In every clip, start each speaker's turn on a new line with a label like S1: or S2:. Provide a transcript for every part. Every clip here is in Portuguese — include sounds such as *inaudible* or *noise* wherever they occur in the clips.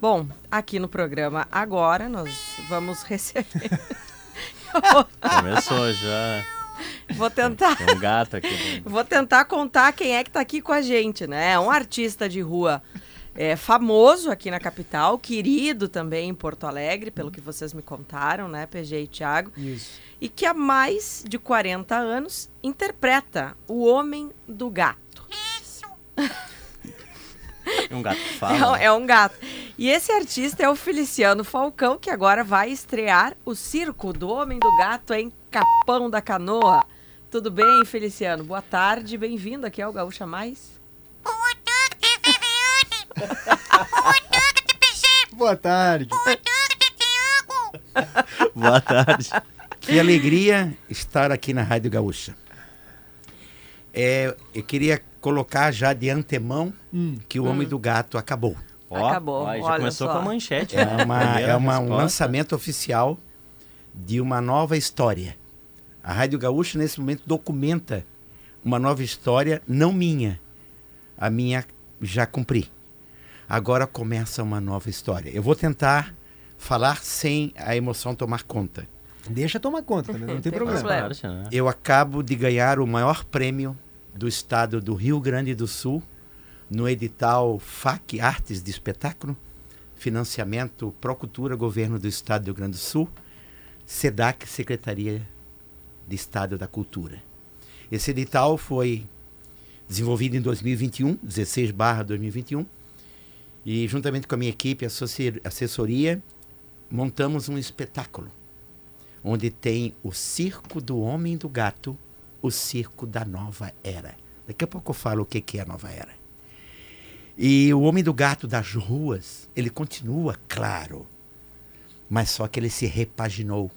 S1: Bom, aqui no programa agora nós vamos receber. *laughs*
S2: Começou já.
S1: Vou tentar.
S2: Tem um gato aqui.
S1: Vou tentar contar quem é que está aqui com a gente, né? É um artista de rua é, famoso aqui na capital, querido também em Porto Alegre, pelo que vocês me contaram, né, PG e Thiago.
S3: Isso.
S1: E que há mais de 40 anos interpreta o Homem do Gato.
S2: Isso! É um gato que fala.
S1: É, é, um gato. E esse artista é o Feliciano Falcão, que agora vai estrear o Circo do Homem do Gato em Capão da Canoa. Tudo bem, Feliciano? Boa tarde, bem-vindo aqui ao Gaúcha Mais.
S4: Boa tarde, Boa tarde, PG.
S3: Boa tarde.
S4: Boa tarde, Tiago. *laughs*
S2: Boa tarde.
S5: Que alegria estar aqui na Rádio Gaúcha. É, eu queria colocar já de antemão hum. que o hum. Homem do Gato acabou.
S1: Ó, acabou.
S2: Ó, já começou só. com a manchete.
S5: É, né? uma, é uma, um lançamento oficial de uma nova história. A Rádio Gaúcha, nesse momento, documenta uma nova história, não minha. A minha já cumpri. Agora começa uma nova história. Eu vou tentar falar sem a emoção tomar conta.
S3: Deixa tomar conta, não *laughs* tem, tem problema. problema.
S5: Eu acabo de ganhar o maior prêmio do estado do Rio Grande do Sul no edital FAC Artes de Espetáculo, financiamento Procultura Governo do Estado do Rio Grande do Sul, SEDAC Secretaria de Estado da Cultura. Esse edital foi desenvolvido em 2021, 16 barra 2021, e juntamente com a minha equipe, assessoria, montamos um espetáculo onde tem o Circo do Homem do Gato o circo da nova era. Daqui a pouco eu falo o que é a nova era. E o Homem do Gato das ruas, ele continua, claro, mas só que ele se repaginou,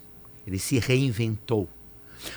S5: ele se reinventou.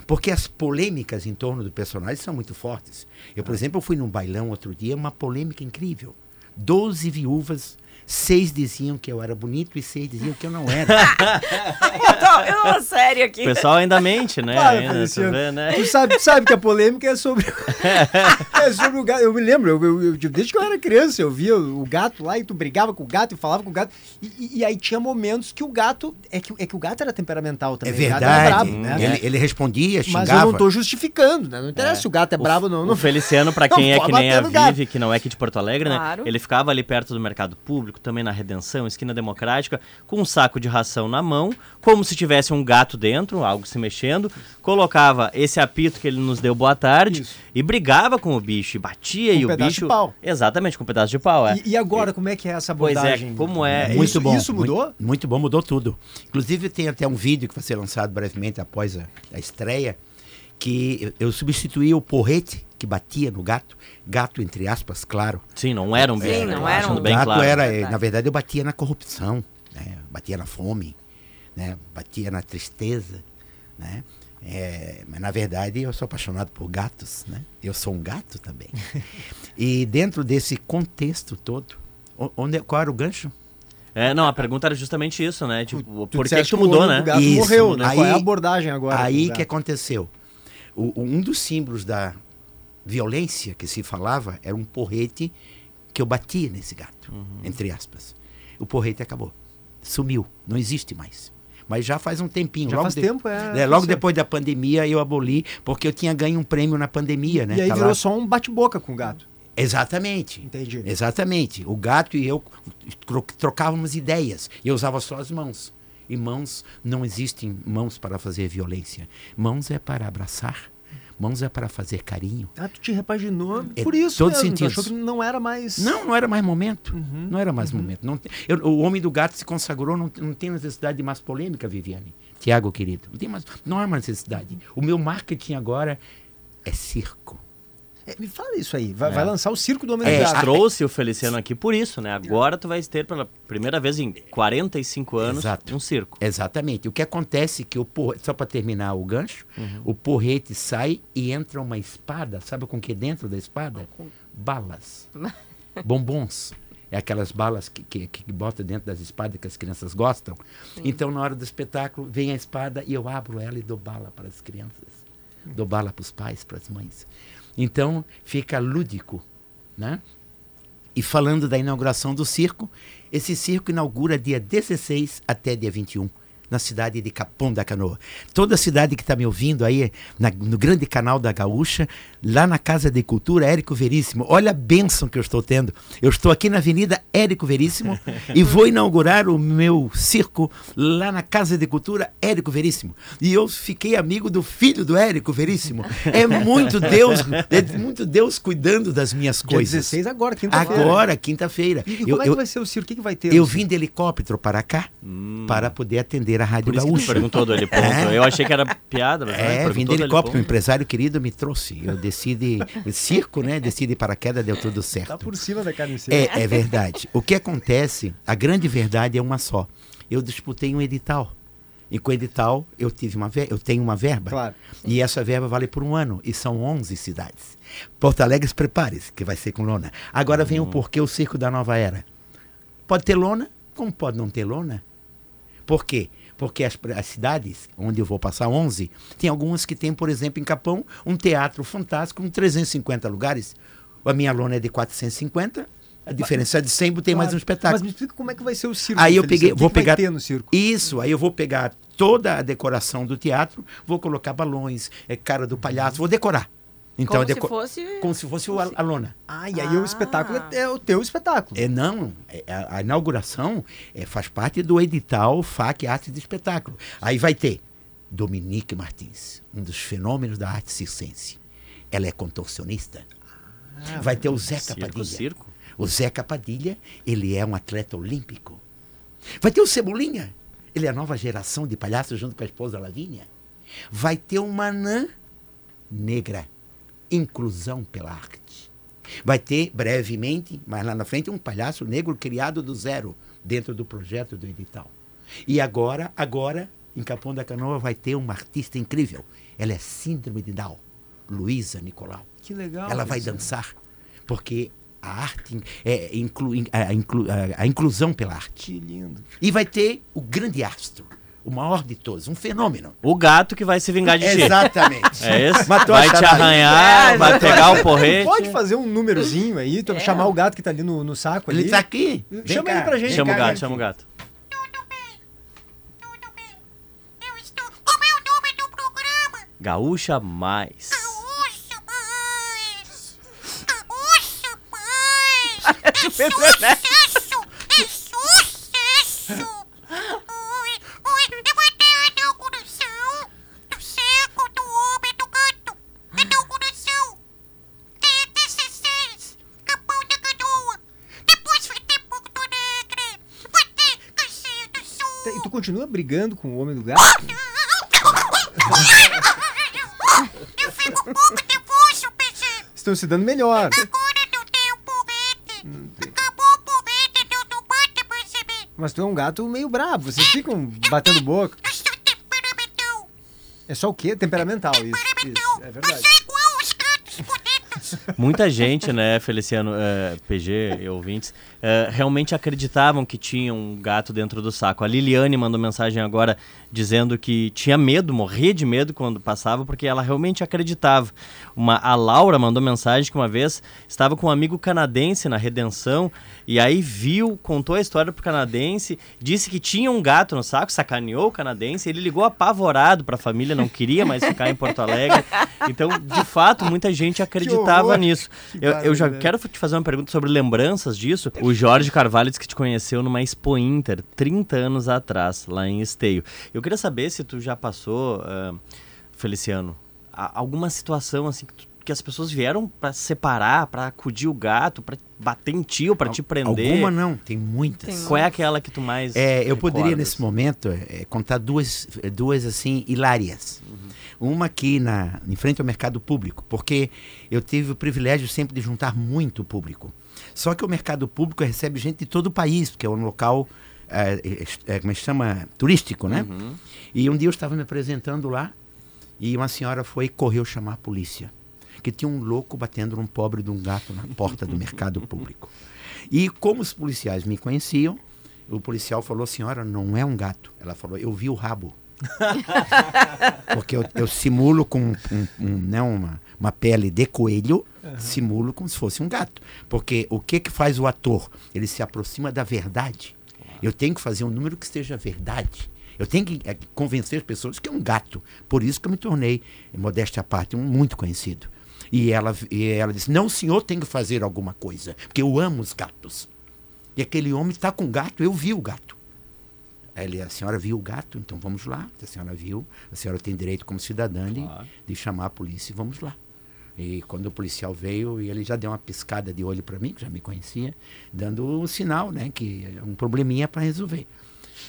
S5: Porque as polêmicas em torno do personagem são muito fortes. Eu, por exemplo, fui num bailão outro dia, uma polêmica incrível. Doze viúvas Seis diziam que eu era bonito e seis diziam que eu não era. *laughs* *laughs*
S1: eu tô, sério aqui.
S2: O pessoal ainda mente, né? Claro, ainda, tu, vê, né?
S3: tu sabe, sabe que a polêmica é sobre, *laughs* é sobre o gato. Eu me lembro, eu, eu, eu, desde que eu era criança, eu via o gato lá e tu brigava com o gato e falava com o gato. E, e aí tinha momentos que o gato. É que, é que o gato era temperamental também.
S5: É verdade. Bravo, né? ele, ele, respondia, xingava.
S3: Mas eu não tô justificando, né? Não interessa é. se o gato é bravo ou não.
S2: O Feliciano, pra quem não, é que nem a Vive, que não é aqui de Porto Alegre, né? Claro. Ele ficava ali perto do mercado público público, também na Redenção, esquina democrática, com um saco de ração na mão, como se tivesse um gato dentro, algo se mexendo, colocava esse apito que ele nos deu boa tarde Isso. e brigava com o bicho, e batia com e um o bicho. De
S3: pau.
S2: Exatamente, com um pedaço de pau. É.
S3: E, e agora, como é que é essa abordagem?
S2: Pois é, como é.
S5: Muito isso, bom. Isso mudou? Muito, muito, bom, mudou tudo. Inclusive, tem até um vídeo que vai ser lançado brevemente após a, a estreia, que eu substituí o porrete que batia no gato, gato entre aspas, claro.
S2: Sim, não era um
S1: bicho. Sim, não era um
S5: bem gato claro. era, na verdade, eu batia na corrupção, né? batia na fome, né? batia na tristeza, né? É, mas na verdade eu sou apaixonado por gatos, né? Eu sou um gato também. *laughs* e dentro desse contexto todo, onde, qual era o gancho?
S2: É, não, a pergunta era justamente isso, né? Tipo, tu por que, que tu mudou, né?
S3: O gato isso, morreu, né? Aí, qual é a abordagem agora?
S5: Aí que aconteceu. O, um dos símbolos da, violência que se falava era um porrete que eu batia nesse gato, uhum. entre aspas. O porrete acabou. Sumiu. Não existe mais. Mas já faz um tempinho.
S3: Já
S5: logo
S3: faz
S5: de...
S3: tempo, é.
S5: é logo depois da pandemia eu aboli, porque eu tinha ganho um prêmio na pandemia, né?
S3: E aí tá virou lá... só um bate-boca com o gato.
S5: Exatamente.
S3: Entendi.
S5: Exatamente. O gato e eu trocávamos ideias. Eu usava só as mãos. E mãos, não existem mãos para fazer violência. Mãos é para abraçar, Mãos é para fazer carinho.
S3: Ah, tu te repaginou é, por isso todo mesmo. Sentido. Achou que não era mais...
S5: Não, não era mais momento. Uhum, não era mais uhum. momento. Não, eu, o Homem do Gato se consagrou, não, não tem necessidade de mais polêmica, Viviane. Tiago, querido. Não, tem mais, não há mais necessidade. O meu marketing agora é circo.
S3: É, me fala isso aí. Vai, é. vai, lançar o Circo do Homem é,
S2: do trouxe o Feliciano aqui por isso, né? Agora tu vais ter pela primeira vez em 45 anos Exato. um circo.
S5: Exatamente. O que acontece é que o porrete, só para terminar o gancho, uhum. o porrete sai e entra uma espada. Sabe com que dentro da espada? Balas. *laughs* Bombons. É aquelas balas que, que, que bota dentro das espadas que as crianças gostam. Sim. Então, na hora do espetáculo, vem a espada e eu abro ela e dou bala para as crianças. Dou bala para os pais, para as mães. Então fica lúdico, né? E falando da inauguração do circo, esse circo inaugura dia 16 até dia 21 na cidade de Capão da Canoa. Toda a cidade que está me ouvindo aí, na, no grande canal da Gaúcha, lá na Casa de Cultura Érico Veríssimo. Olha a bênção que eu estou tendo. Eu estou aqui na Avenida Érico Veríssimo *laughs* e vou inaugurar o meu circo lá na Casa de Cultura Érico Veríssimo. E eu fiquei amigo do filho do Érico Veríssimo. É muito Deus, é muito Deus cuidando das minhas
S3: Dia
S5: coisas.
S3: 16 agora, quinta-feira.
S5: Agora, quinta-feira.
S3: E, e
S5: Eu-
S3: como é que
S5: eu-
S3: vai ser o circo? O que, que vai ter?
S5: eu vim de helicóptero para cá para poder atender a Rádio
S2: Por isso que perguntou do heliponto. Eu achei que era piada, mas
S5: É, vim de helicóptero, um empresário querido me trouxe. Eu desci de circo, né? Desci de paraquedas, deu tudo
S3: Tá
S5: certo.
S3: por cima da carne seca.
S5: É, é verdade. O que acontece, a grande verdade é uma só. Eu disputei um edital. E com o edital eu tive uma ver- eu tenho uma verba.
S3: Claro.
S5: E essa verba vale por um ano. E são 11 cidades. Porto Alegre, prepare-se, que vai ser com lona. Agora vem o porquê o circo da nova era. Pode ter lona, como pode não ter lona? Por quê? Porque as, as cidades, onde eu vou passar 11, tem algumas que tem, por exemplo, em Capão, um teatro fantástico com 350 lugares. A minha lona é de 450, a diferença é de 100, tem mais um
S3: Claro.
S5: espetáculo.
S3: Mas me explica como é que vai ser o circo.
S5: Aí eu peguei, vou pegar
S3: ter no circo.
S5: isso. Aí eu vou pegar toda a decoração do teatro, vou colocar balões, é cara do palhaço, vou decorar. Então
S1: Como
S5: deco-
S1: se fosse...
S5: como se fosse o a, a lona.
S3: Ah, e aí o
S1: Ah.
S3: espetáculo é, é o teu espetáculo.
S5: É não, é, a, a inauguração é, faz parte do edital FAC Arte de Espetáculo. Aí vai ter Dominique Martins, um dos fenômenos da arte circense. Ela é contorcionista. vai ter o Zeca
S2: Circo,
S5: Padilha.
S2: circo.
S5: O Zeca Padilha, ele é um atleta olímpico. Vai ter o Cebolinha. Ele é a nova geração de palhaços junto com a esposa Lavínia. Vai ter uma anã negra. Inclusão pela arte. Vai ter, brevemente, mais lá na frente, um palhaço negro criado do zero, dentro do projeto do edital. E agora, agora, em Capão da Canoa, vai ter uma artista incrível. Ela é síndrome de Down, Luísa Nicolau.
S3: Que legal.
S5: Ela vai
S3: isso.
S5: dançar, porque a arte é inclu, a, inclu- a- a inclusão pela arte.
S3: Que lindo.
S5: E vai ter o grande astro, o maior de todos, um fenômeno.
S2: O gato que vai se vingar de ti.
S5: Exatamente.
S2: É isso?
S5: Matou
S2: vai te
S5: charada.
S2: arranhar,
S1: É,
S2: vai pegar o porrete.
S3: Pode fazer um númerozinho aí, tu- chamar o gato que tá ali no, no saco ali.
S5: Ele está aqui. Vem
S3: Chama
S5: cá,
S3: ele pra gente.
S2: Chama o gato, chama o gato.
S4: Tudo bem, tudo bem. Eu estou. Como é o nome do programa?
S2: Gaúcha mais.
S4: Gaúcha Mais! Gaúcha Mais! *laughs*
S3: E tu continua brigando com o homem do gato?
S4: Eu fico um pouco nervoso, PG.
S3: Estão se dando melhor.
S4: Agora não tem o porrete. Acabou o porrete, não bate perceber.
S3: Mas tu é um gato meio bravo. Vocês ficam batendo boca.
S4: Eu sou temperamental.
S3: É só o quê? Temperamental, isso. Isso, é verdade.
S4: sou igual os gatos bonitos.
S2: Muita gente, né, Feliciano, eh, PG e ouvintes, eh, realmente acreditavam que tinha um gato dentro do saco. A Liliane mandou mensagem agora dizendo que tinha medo, morria de medo quando passava, porque ela realmente acreditava. Uma, a Laura mandou mensagem que uma vez estava com um amigo canadense na Redenção e aí viu, contou a história pro canadense, disse que tinha um gato no saco, sacaneou o canadense, ele ligou apavorado para a família, não queria mais ficar em Porto Alegre. Então, de fato, muita gente acreditava
S3: horror.
S2: nisso. *laughs* Eu, eu já quero te fazer uma pergunta sobre lembranças disso. O Jorge Carvalho disse que te conheceu numa Expo Inter 30 anos atrás, lá em Esteio. Eu queria saber se tu já passou, ah, Feliciano, alguma situação assim que, tu- que as pessoas vieram pra separar, pra acudir o gato, pra bater em ti ou pra te prender.
S5: Alguma não, tem muitas.
S1: Tem
S2: Qual é aquela que tu mais
S5: É, eu poderia
S2: recordas?
S5: nesse momento é, contar duas, duas assim hilárias. Uma aqui na, em frente ao mercado público, porque eu tive o privilégio sempre de juntar muito público. Só que o mercado público recebe gente de todo o país, porque é um local, é, é, é, como é que chama, turístico, né?
S2: Uhum.
S5: E um dia eu estava me apresentando lá e uma senhora foi e correu chamar a polícia. Que tinha um louco batendo num pobre de um gato na porta do mercado *laughs* público. E como os policiais me conheciam, o policial falou, senhora, não é um gato. Ela falou, eu vi o rabo. *laughs* Porque eu, eu simulo com um- um, né, uma, uma pele de coelho Uhum. Simulo como se fosse um gato. Porque o que, que faz o ator? Ele se aproxima da verdade. Eu tenho que fazer um número que esteja verdade. Eu tenho que é, convencer as pessoas que é um gato. Por isso que eu me tornei, modéstia à parte, um muito conhecido. E ela, e ela disse: Não, o senhor tem que fazer alguma coisa, porque eu amo os gatos. E aquele homem está com gato, eu vi o gato. Ele, a senhora viu o gato, então vamos lá. A senhora viu, a senhora tem direito como cidadã de, claro. de chamar a polícia e vamos lá. E quando o policial veio, ele já deu uma piscada de olho para mim, que já me conhecia, dando o um sinal, né, que é um probleminha para resolver.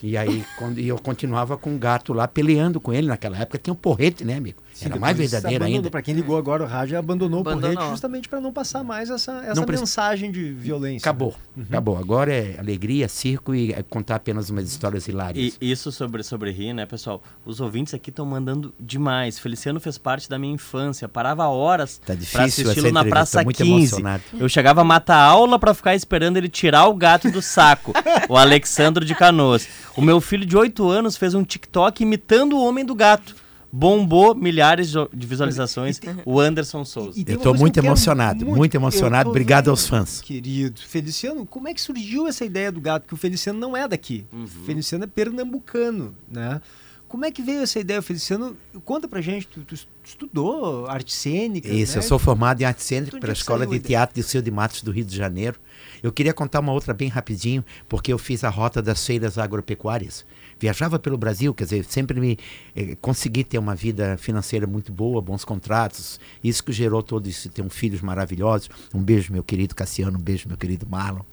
S5: E aí *laughs* quando, e eu continuava com o gato lá, peleando com ele. Naquela época tinha um porrete, né, amigo? Sim, Era mais verdadeiro ainda.
S3: Para quem ligou agora o rádio, abandonou, abandonou. o porrete justamente para não passar mais essa, essa mensagem de violência.
S5: Acabou. Né? Uhum. Acabou. Agora é alegria, circo e é contar apenas umas histórias hilárias.
S2: E isso sobre, sobre rir, né, pessoal? Os ouvintes aqui estão mandando demais. Feliciano fez parte da minha infância. Parava horas
S5: tá para assisti-lo
S2: na Praça
S5: muito
S2: 15.
S5: Emocionado.
S2: Eu chegava a matar aula para ficar esperando ele tirar o gato do saco. o Alexandro de Canoas. O meu filho de 8 anos fez um TikTok imitando o Homem do Gato. Bombou milhares de visualizações. o Anderson Souza.
S5: eu estou muito emocionado, muito, muito emocionado. Obrigado aos fãs.
S3: Querido. Feliciano, como é que surgiu essa ideia do gato? Que o Feliciano não é daqui. Uhum. O Feliciano é pernambucano, né? Como é que veio essa ideia, Feliciano? Conta pra gente, tu, tu estudou arte cênica?
S5: Isso,
S3: né?
S5: eu sou formado em arte cênica pela Escola de Teatro de Seu de Matos do Rio de Janeiro. Eu queria contar uma outra bem rapidinho, porque eu fiz a rota das feiras agropecuárias. Viajava pelo Brasil, quer dizer, sempre me eh, consegui ter uma vida financeira muito boa, bons contratos. Isso que gerou todo isso, ter um filhos maravilhosos. Um beijo, meu querido Cassiano, um beijo, meu querido Marlon.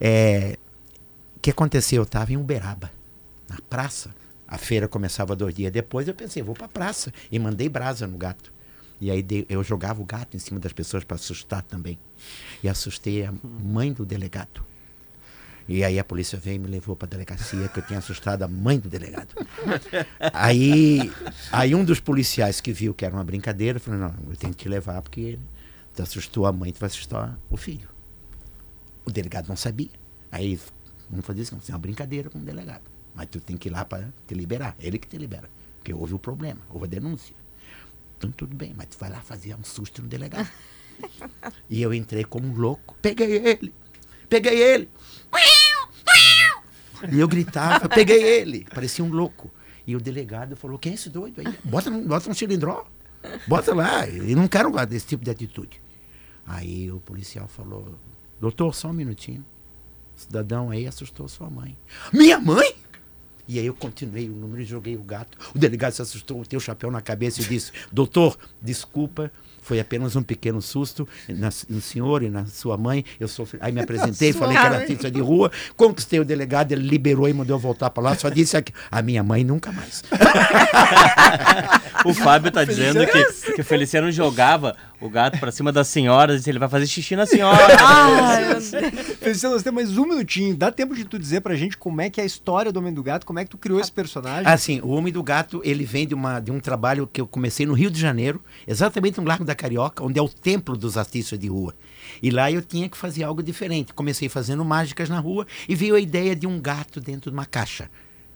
S5: É, que aconteceu? Eu estava em Uberaba, na praça. A feira começava dois dias depois. Eu pensei, vou para a praça. E mandei brasa no gato. E aí eu jogava o gato em cima das pessoas para assustar também. E assustei a mãe do delegado. E aí a polícia veio e me levou para a delegacia, que eu tinha assustado a mãe do delegado. *laughs* aí, aí um dos policiais que viu que era uma brincadeira, falou, não, eu tenho que te levar porque tu assustou a mãe, tu vai assustar o filho. O delegado não sabia. Aí vamos fazer isso, é uma brincadeira com o delegado. Mas tu tem que ir lá para te liberar, ele que te libera. Porque houve o problema, houve a denúncia. Então tudo bem, mas tu vai lá fazer um susto no delegado. *laughs* e eu entrei como um louco. Peguei ele! Peguei ele! E eu gritava, peguei ele! Parecia um louco. E o delegado falou: quem é esse doido aí? Bota, bota um cilindró. Bota lá. E não quero desse tipo de atitude. Aí o policial falou: doutor, só um minutinho. O cidadão aí assustou sua mãe. Minha mãe? E aí eu continuei o número e joguei o gato. O delegado se assustou, teu chapéu na cabeça e disse: Doutor, desculpa, foi apenas um pequeno susto na, no senhor e na sua mãe. Eu sofri. Aí me *laughs* apresentei, falei que era artista de rua, conquistei o delegado, ele liberou e mandou eu voltar para lá. Só disse aqui, a minha mãe nunca mais. *laughs*
S2: o Fábio *laughs* está dizendo que, que o Feliciano jogava o gato para cima das senhoras e ele vai fazer xixi na senhora. Ai,
S3: Feliciano, nós temos mais um minutinho. Dá tempo de tu dizer pra gente como é que é a história do Homem do Gato, como é que tu criou esse personagem?
S5: Assim, o Homem do Gato, ele vem de, uma, de um trabalho que eu comecei no Rio de Janeiro, exatamente no Largo da Carioca, onde é o templo dos artistas de rua. E lá eu tinha que fazer algo diferente. Comecei fazendo mágicas na rua e veio a ideia de um gato dentro de uma caixa.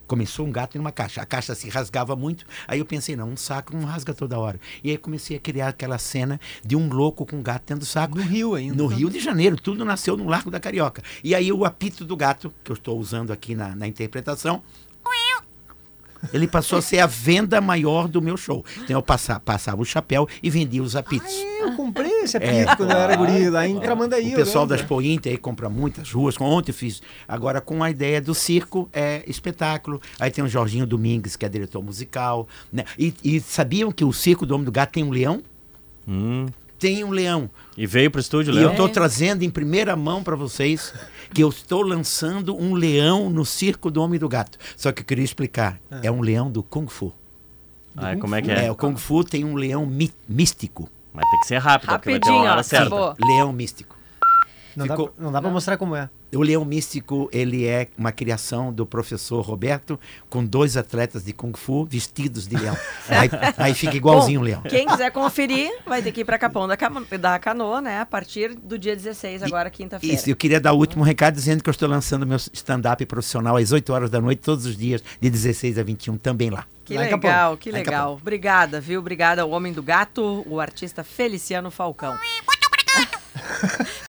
S5: Começou um gato em uma caixa. A caixa se rasgava muito. Aí eu pensei, não, um saco não rasga toda hora. E aí comecei a criar aquela cena de um louco com um gato dentro do saco.
S3: No Rio ainda.
S5: No Rio de Janeiro. Tudo nasceu no Largo da Carioca. E aí o apito do gato, que eu estou usando aqui na, na interpretação, ele passou a ser a venda maior do meu show. Então eu passava, passava o chapéu e vendia os apitos.
S3: Ah, eu comprei esse apito é, quando eu era guri lá em Tramandaí.
S5: O pessoal das Pointer aí compra muitas ruas. Ontem eu fiz. Agora com a ideia do circo, é espetáculo. Aí tem o Jorginho Domingues, que é diretor musical. Né? E, e sabiam que o Circo do Homem do Gato tem um leão?
S2: Hum.
S5: Tem um leão.
S2: E veio para o estúdio,
S5: Leão? E eu estou trazendo em primeira mão para vocês que eu estou lançando um leão no circo do Homem do Gato. Só que eu queria explicar. Ah. É um leão do Kung Fu.
S2: Ah, Kung como é que é?
S5: É, o Kung Fu tem um leão místico.
S2: Mas tem que ser rápido, Rapidinho, porque vai ter uma hora certa.
S5: Leão místico.
S3: Não Ficou... dá, não dá para mostrar como é.
S5: O Leão Místico, ele é uma criação do professor Roberto, com dois atletas de Kung Fu vestidos de leão. *laughs* aí, aí, fica igualzinho
S1: Bom,
S5: o leão.
S1: Quem quiser conferir, vai ter que ir para Capão da, da Canoa, né? A partir do dia 16, agora quinta-feira.
S5: Isso, eu queria dar o último recado dizendo que eu estou lançando meu stand-up profissional às 8 horas da noite, todos os dias, de 16 a 21, também lá.
S1: Que lá legal, que legal. Obrigada, viu? Obrigada ao Homem do Gato, o artista Feliciano Falcão. *laughs*